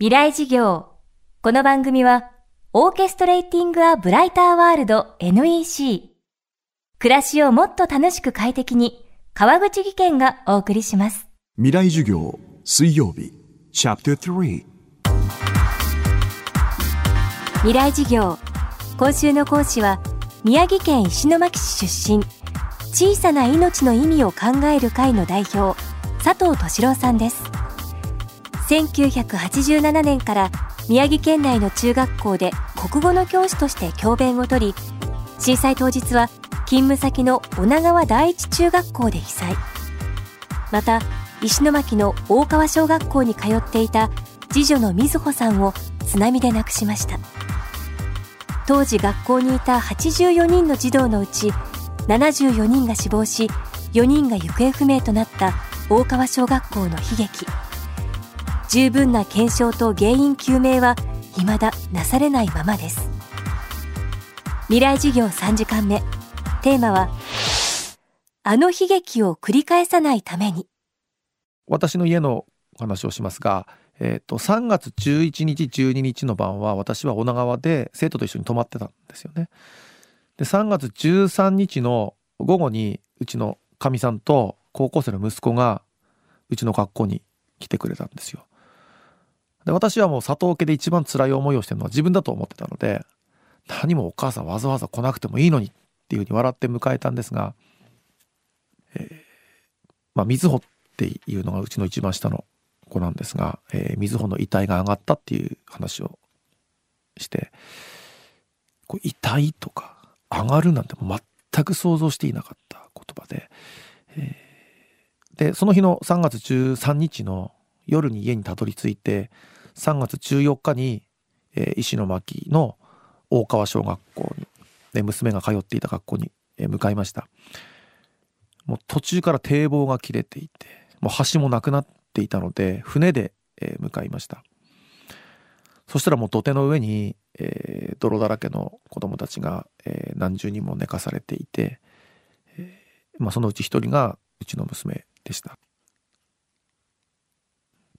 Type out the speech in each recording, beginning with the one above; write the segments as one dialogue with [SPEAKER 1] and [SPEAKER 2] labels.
[SPEAKER 1] 未来事業。この番組は、オーケストレーティング・ア・ブライター・ワールド NEC。暮らしをもっと楽しく快適に、川口義賢がお送りします。
[SPEAKER 2] 未来授業水曜日チャプター3
[SPEAKER 1] 未来事業。今週の講師は、宮城県石巻市出身、小さな命の意味を考える会の代表、佐藤敏郎さんです。1987年から宮城県内の中学校で国語の教師として教鞭を取り震災当日は勤務先の女川第一中学校で被災。また石巻の大川小学校に通っていた次女の瑞穂さんを津波で亡くしました。当時学校にいた84人の児童のうち74人が死亡し4人が行方不明となった大川小学校の悲劇。十分な検証と原因究明は未だなされないままです未来事業3時間目テーマはあの悲劇を繰り返さないために
[SPEAKER 3] 私の家のお話をしますが、えー、と3月11日12日の晩は私は女川で生徒と一緒に泊まってたんですよね。で3月13日の午後にうちのかみさんと高校生の息子がうちの学校に来てくれたんですよ。で私はもう佐藤家で一番辛い思いをしてるのは自分だと思ってたので何もお母さんわざわざ来なくてもいいのにっていうふうに笑って迎えたんですが、えー、まあ瑞穂っていうのがうちの一番下の子なんですが、えー、瑞穂の遺体が上がったっていう話をしてこう遺体とか上がるなんて全く想像していなかった言葉で、えー、でその日の3月13日の夜に家にたどり着いて3月14日に、えー、石巻の大川小学校に、ね、娘が通っていた学校に、えー、向かいました。もう途中から堤防が切れていてもう橋もなくなっていたので船で、えー、向かいました。そしたらもう土手の上に、えー、泥だらけの子供たちが、えー、何十人も寝かされていて、えーまあ、そのうち一人がうちの娘でした。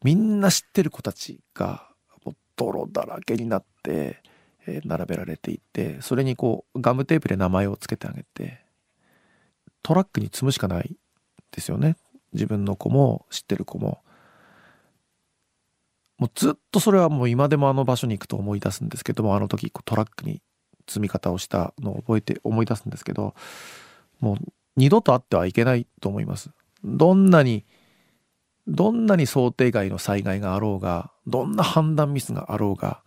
[SPEAKER 3] みんな知ってる子たちがもう泥だらけになって、えー、並べられていてそれにこうガムテープで名前を付けてあげてトラックに積むしかないですよね自分の子も知ってる子も。もうずっとそれはもう今でもあの場所に行くと思い出すんですけどもあの時トラックに積み方をしたのを覚えて思い出すんですけどもう二度とあってはいけないと思います。どんなにどんなに想定外の災害があろうがどんな判断ミスがあろうが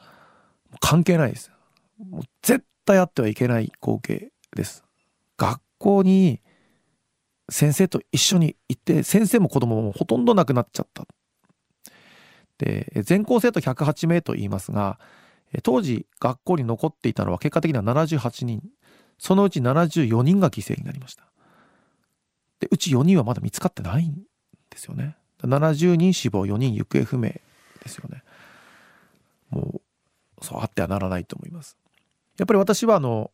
[SPEAKER 3] 関係ないです。もう絶対あってはいけない光景です。学校に先生と一緒に行って先生も子供もほとんど亡くなっちゃった。で全校生徒108名と言いますが当時学校に残っていたのは結果的には78人。そのうち74人が犠牲になりました。でうち4人はまだ見つかってないんですよね。70人死亡4人行方不明ですよね。もうそうあってはならないと思います。やっぱり私はあの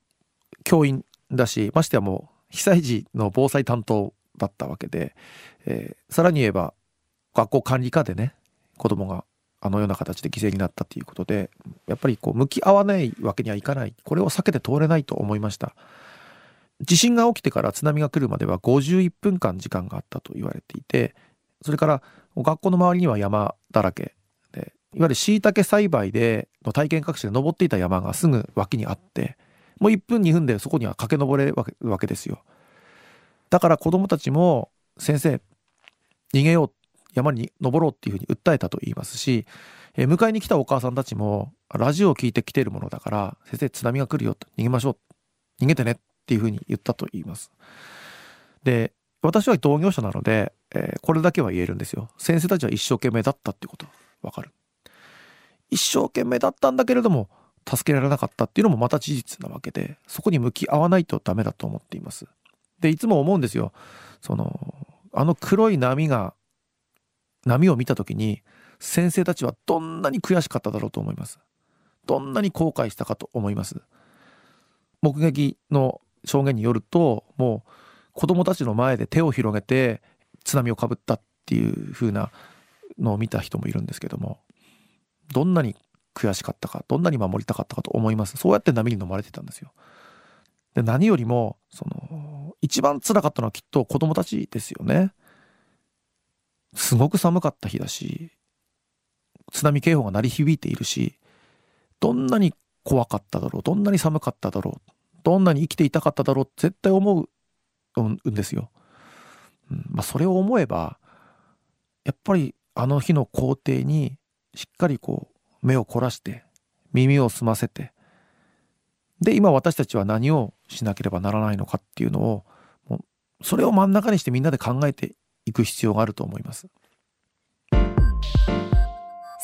[SPEAKER 3] 教員だしましてやもう被災時の防災担当だったわけで、えー、さらに言えば学校管理課でね子供があのような形で犠牲になったということでやっぱりこう向き合わないわけにはいかない。これを避けて通れないと思いました。地震が起きてから津波が来るまでは51分間時間があったと言われていてそれから学校の周りには山だらけ。でいわゆる椎茸栽培での体験学習で登っていた山がすぐ脇にあってもう1分2分でそこには駆け上れるわけですよ。だから子どもたちも先生逃げよう山に登ろうっていうふうに訴えたと言いますし、え迎えに来たお母さんたちもラジオを聞いてきてるものだから先生津波が来るよと逃げましょう逃げてねっていうふうに言ったと言います。で私は同業者なのでえー、これだけは言えるんですよ。先生たちは一生懸命だったってことわかる。一生懸命だったんだけれども助けられなかったっていうのもまた事実なわけでそこに向き合わないとダメだと思っています。でいつも思うんですよ。そのあの黒い波が波を見た時に先生たちはどんなに悔しかっただろうと思います。どんなに後悔したかと思います。目撃の証言によるともう子供たちの前で手を広げて津波をかぶったっていう風なのを見た人もいるんですけどもどんなに悔しかったかどんなに守りたかったかと思います。そうやって波に飲まれてたんですよ。で何よりもその一番辛かったのはきっと子供たちですよね。すごく寒かった日だし津波警報が鳴り響いているしどんなに怖かっただろうどんなに寒かっただろうどんなに生きていたかっただろう絶対思うんですよ。まあ、それを思えばやっぱりあの日の工程にしっかりこう目を凝らして耳を澄ませてで今私たちは何をしなければならないのかっていうのをもうそれを真ん中にしてみんなで考えていく必要があると思います。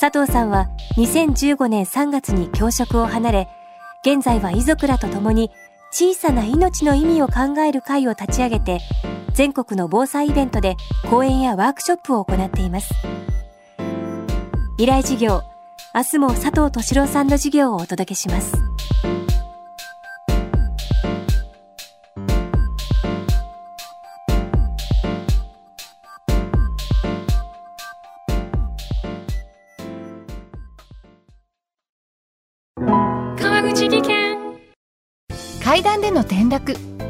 [SPEAKER 1] 佐藤さんは2015年3月に教職を離れ現在は遺族らと共に小さな命の意味を考える会を立ち上げて全国の防災イベントで講演やワークショップを行っています。依頼事業明日も佐藤敏郎さんの授業をお届けします。
[SPEAKER 4] 川口技研。階段での転落